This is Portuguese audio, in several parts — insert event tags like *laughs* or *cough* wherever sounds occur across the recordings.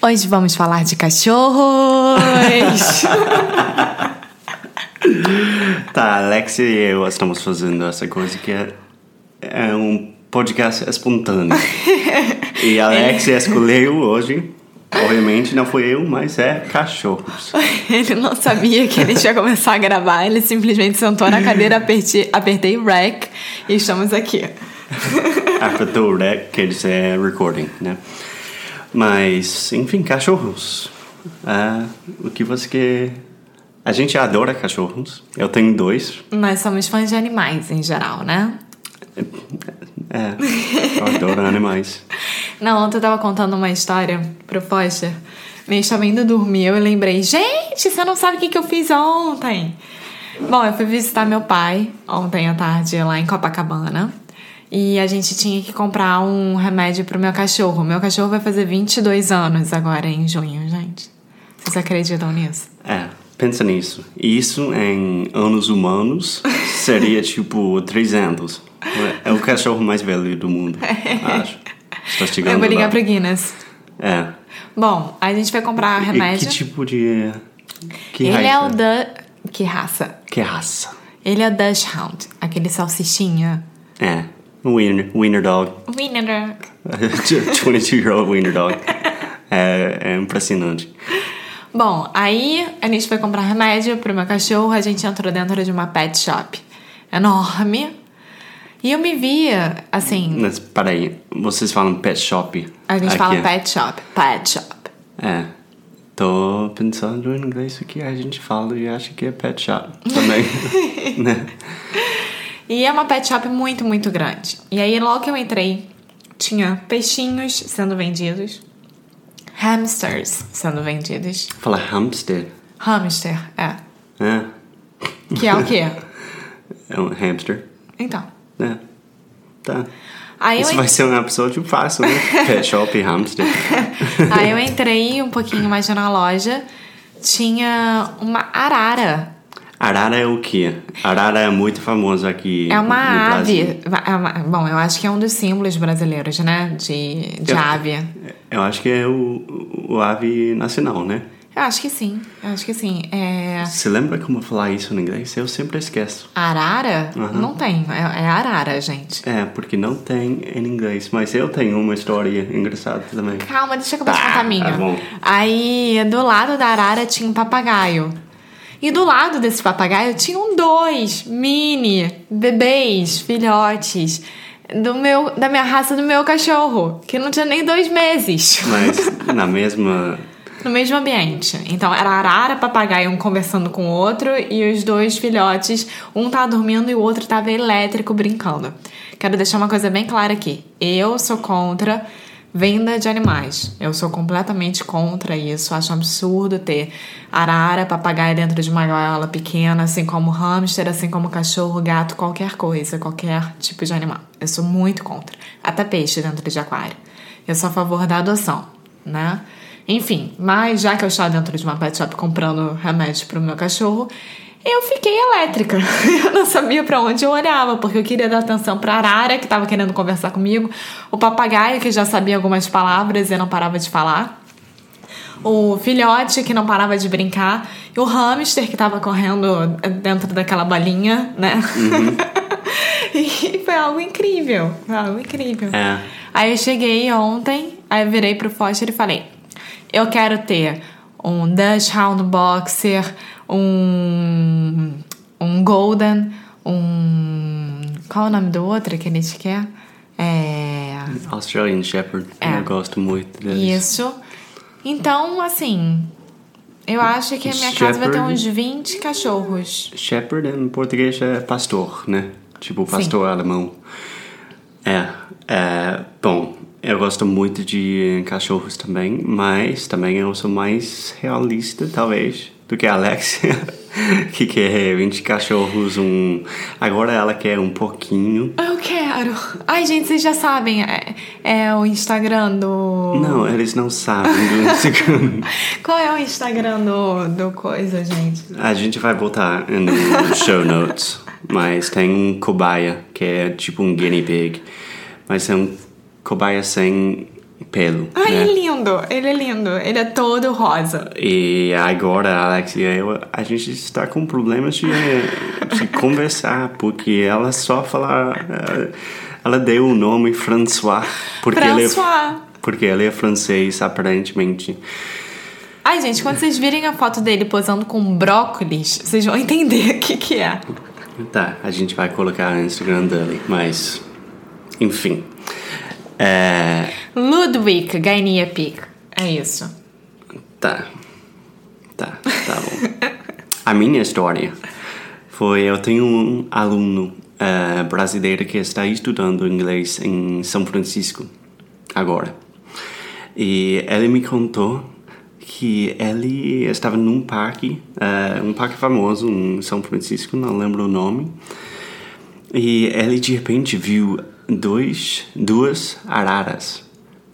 Hoje vamos falar de cachorros. *laughs* tá, Alex e eu estamos fazendo essa coisa que é, é um podcast espontâneo. e Alex *laughs* escolheu hoje. Obviamente não foi eu, mas é cachorros. Ele não sabia que ele ia começar a gravar, ele simplesmente sentou na cadeira, apertei, apertei rec e estamos aqui. Apertou rec, quer dizer recording, né? Mas, enfim, cachorros. É, o que você quer. A gente adora cachorros. Eu tenho dois. Nós somos fãs de animais em geral, né? É, eu adoro animais. *laughs* Não, ontem eu tava contando uma história pro Foster. Me estava indo dormir, eu lembrei, gente, você não sabe o que, que eu fiz ontem. Bom, eu fui visitar meu pai ontem à tarde lá em Copacabana. E a gente tinha que comprar um remédio pro meu cachorro. Meu cachorro vai fazer 22 anos agora em junho, gente. Vocês acreditam nisso? É, pensa nisso. Isso em anos humanos seria *laughs* tipo 300. É o cachorro mais velho do mundo, *laughs* acho. Estou chegando Eu vou ligar lá. pro Guinness. É. Bom, a gente vai comprar E remédio. que tipo de. Que Ele é raça? o da. Que raça? Que raça? Ele é o Dachshund, aquele salsichinha. É. Wiener, wiener dog. Winner. 22 year old wiener dog. É, é impressionante. Bom, aí a gente foi comprar remédio pro meu cachorro, a gente entrou dentro de uma pet shop enorme. E eu me via, assim, Mas peraí, vocês falam pet shop? a gente aqui. fala pet shop, pet shop. É. Tô pensando em inglês que a gente fala e acha que é pet shop também. *laughs* né? E é uma pet shop muito, muito grande. E aí, logo que eu entrei, tinha peixinhos sendo vendidos, hamsters sendo vendidos. Fala hamster. Hamster, é. É. Que é o quê? *laughs* É um hamster. Então. É. Tá. Aí Isso vai ser um episódio fácil, né? *laughs* Pet shop e hamster. aí eu entrei um pouquinho mais na loja, tinha uma arara. Arara é o quê? Arara é muito famoso aqui É uma no ave. É uma- bom, eu acho que é um dos símbolos brasileiros, né? De, de Eu- ave. Eu acho que é o, o ave nacional, né? Eu acho que sim. Eu acho que sim. É. Você lembra como falar isso em inglês? Eu sempre esqueço. Arara? Aham. Não tem. É, é arara, gente. É, porque não tem em inglês. Mas eu tenho uma história engraçada também. Calma, deixa eu começar a Tá, contar a minha. tá bom. Aí, do lado da arara tinha um papagaio. E do lado desse papagaio tinham dois mini bebês, filhotes, do meu, da minha raça do meu cachorro, que não tinha nem dois meses. Mas *laughs* na mesma. No mesmo ambiente. Então era arara, papagaio, um conversando com o outro, e os dois filhotes, um tava dormindo e o outro tava elétrico brincando. Quero deixar uma coisa bem clara aqui. Eu sou contra venda de animais. Eu sou completamente contra isso. Acho absurdo ter arara, papagaio dentro de uma gaiola pequena, assim como hamster, assim como cachorro, gato, qualquer coisa, qualquer tipo de animal. Eu sou muito contra. Até peixe dentro de aquário. Eu sou a favor da adoção, né? Enfim, mas já que eu estava dentro de uma pet shop comprando remédio pro meu cachorro, eu fiquei elétrica. *laughs* Eu não sabia para onde eu olhava, porque eu queria dar atenção pra arara, que estava querendo conversar comigo, o papagaio, que já sabia algumas palavras e não parava de falar, o filhote, que não parava de brincar, e o hamster, que estava correndo dentro daquela balinha, né? *laughs* e foi algo incrível, foi algo incrível. É. Aí eu cheguei ontem, aí eu virei pro Foster e falei: Eu quero ter um Dachshund Boxer, um, um Golden, um. qual é o nome do outro que a gente quer? É. Australian Shepherd. É. Eu gosto muito deles. Isso. Então, assim. Eu acho que a minha casa vai ter Shepherd. uns 20 cachorros. Shepherd em português é pastor, né? Tipo pastor alemão. É, é. Bom, eu gosto muito de cachorros também, mas também eu sou mais realista, talvez, do que a Alexia, *laughs* que quer 20 cachorros, um. Agora ela quer um pouquinho. Eu quero. Ai, gente, vocês já sabem. É, é o Instagram do. Não, eles não sabem do Instagram. *laughs* Qual é o Instagram do, do coisa, gente? A gente vai botar no show notes, mas tem um cobaia que é tipo um guinea pig, mas é um cobaia sem pelo. Ai, né? ele é lindo. Ele é lindo. Ele é todo rosa. E agora, Alex e eu, a gente está com problemas de, de *laughs* conversar, porque ela só fala. eh, Ela deu o nome François, porque ele é, François. porque ele é francês, aparentemente. Ai, gente, quando vocês virem a foto dele posando com brócolis, vocês vão entender o que, que é. Tá, a gente vai colocar no Instagram dele, mas. Enfim. É. Ludwig Gainia Pig. É isso. Tá. Tá, tá bom. A minha história foi: eu tenho um aluno eh, brasileiro que está estudando inglês em São Francisco, agora. E ele me contou que ele estava num parque, eh, um parque famoso em São Francisco, não lembro o nome. E ele de repente viu dois, duas araras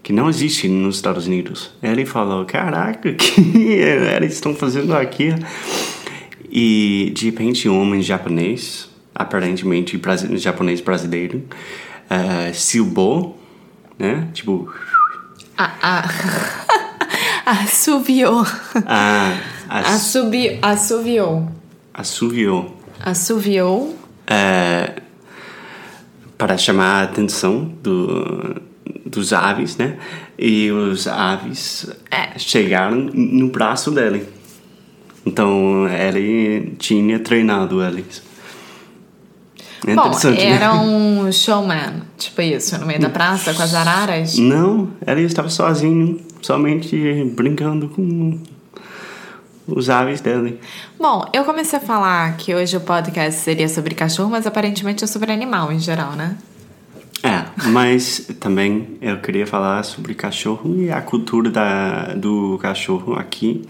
que não existem nos Estados Unidos. Ele falou: Caraca, o *laughs* que eles estão fazendo aqui? E de repente, um homem japonês, aparentemente brasi- japonês brasileiro, uh, silbou, né? Tipo, A, a... *laughs* Assoviou. a, a, *laughs* Assobi... Assoviou. assoviou. Assoviou. é, para chamar a atenção do, dos aves, né? E os aves É. chegaram no braço dele. Então ele tinha treinado eles. É Bom, né? era um showman, tipo isso, no meio da praça com as araras. Não, ele estava sozinho, somente brincando com os aves dele. Bom, eu comecei a falar que hoje o podcast seria sobre cachorro, mas aparentemente é sobre animal em geral, né? É, mas também eu queria falar sobre cachorro e a cultura da, do cachorro aqui.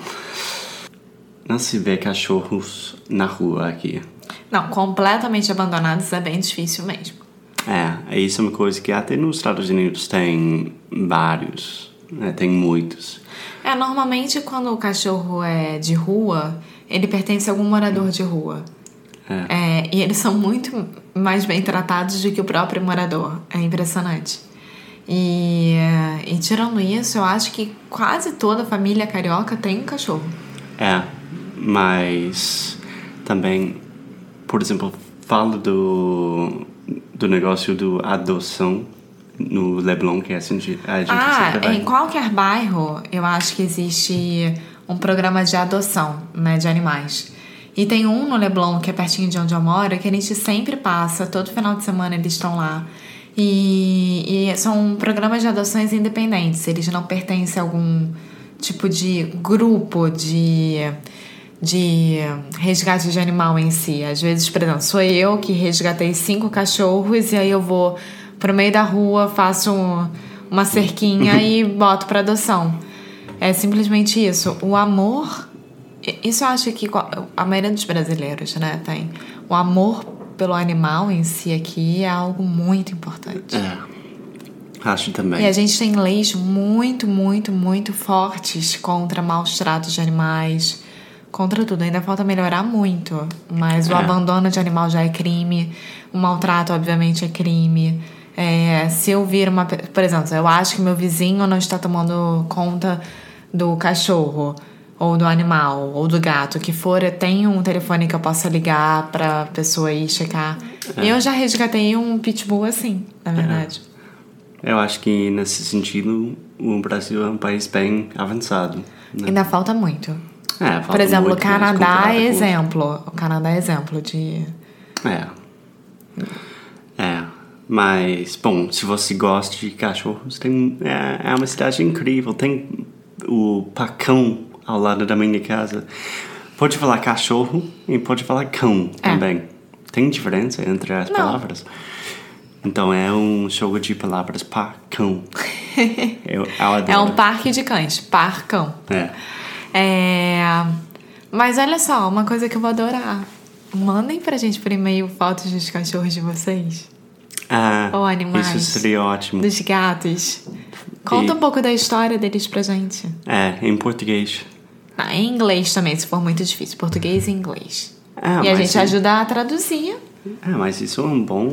Não se vê cachorros na rua aqui. Não, completamente abandonados é bem difícil mesmo. É, isso é uma coisa que até nos Estados Unidos tem vários, né, tem muitos. É, normalmente quando o cachorro é de rua, ele pertence a algum morador de rua. É, e eles são muito mais bem tratados do que o próprio morador. É impressionante. E, e tirando isso, eu acho que quase toda família carioca tem um cachorro. É, mas também, por exemplo, falo do, do negócio do adoção no Leblon, que a gente, a gente Ah, vai. em qualquer bairro, eu acho que existe um programa de adoção, né, de animais. E tem um no Leblon, que é pertinho de onde eu moro, que a gente sempre passa, todo final de semana eles estão lá. E, e são programas de adoções independentes, eles não pertencem a algum tipo de grupo de, de resgate de animal em si. Às vezes, por exemplo, sou eu que resgatei cinco cachorros e aí eu vou pro meio da rua, faço um- uma cerquinha e boto para adoção. É simplesmente isso. O amor. Isso eu acho que a maioria dos brasileiros, né, tem. O amor pelo animal em si aqui é algo muito importante. É, acho também. E a gente tem leis muito, muito, muito fortes contra maus tratos de animais, contra tudo. Ainda falta melhorar muito, mas o É. abandono de animal já é crime, o maltrato, obviamente, é crime. É, se eu vir uma. Por exemplo, eu acho que meu vizinho não está tomando conta do cachorro, ou do animal, ou do gato, que for, eu tenho um telefone que eu possa ligar pra pessoa ir checar. Eu já resgatei um pitbull assim, na verdade. Eu acho que nesse sentido o Brasil é um país bem avançado. Né? Ainda falta muito. É, falta Por exemplo, o muito, mas Canadá comparado é com- exemplo. O Canadá é exemplo de. É. É, Mas, bom, se você gosta de cachorros, tem, é, é uma cidade incrível. Tem o Pacão ao lado da minha casa. Pode falar cachorro e pode falar cão É. também. Tem diferença entre as Não. palavras. Então é um jogo de palavras pacão. *laughs* eu, eu. É um parque de cães, parcão. É. É... Mas olha só, uma coisa que eu vou adorar. Mandem pra gente por e-mail fotos dos cachorros de vocês. Ah, Ou animais. Isso seria ótimo. Dos gatos. Conta E- um pouco da história deles pra gente. É, em português. Ah, em inglês também, se for muito difícil. Português e inglês. Ah, e a gente sim. ajuda a traduzir. Ah, mas isso é um bom,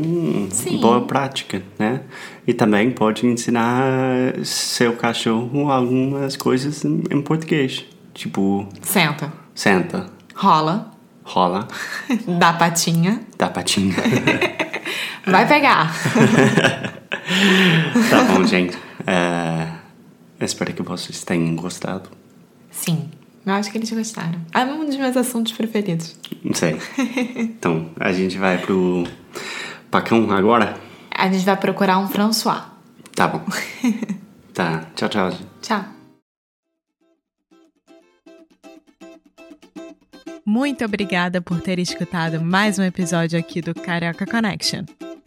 Sim. boa prática, né? E também pode ensinar seu cachorro algumas coisas em português. Tipo, Senta. senta, Rola. rola, *laughs* Dá patinha. dá patinha. *laughs* Vai pegar. *laughs* tá bom, gente. É, espero que vocês tenham gostado. Sim. Eu acho que eles gostaram. É um dos meus assuntos preferidos. Não sei. Então, a gente vai pro Pacão agora? A gente vai procurar um François. Tá bom. Tá, tchau, tchau. gente. Tchau. Muito obrigada por ter escutado mais um episódio aqui do Carioca Connection.